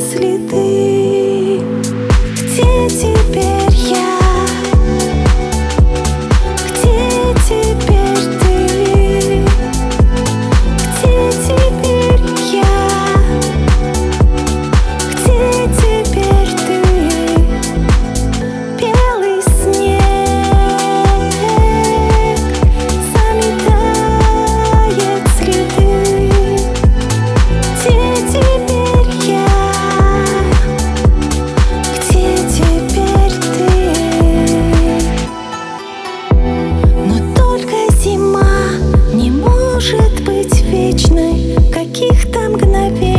след. бесконечной каких-то мгновений.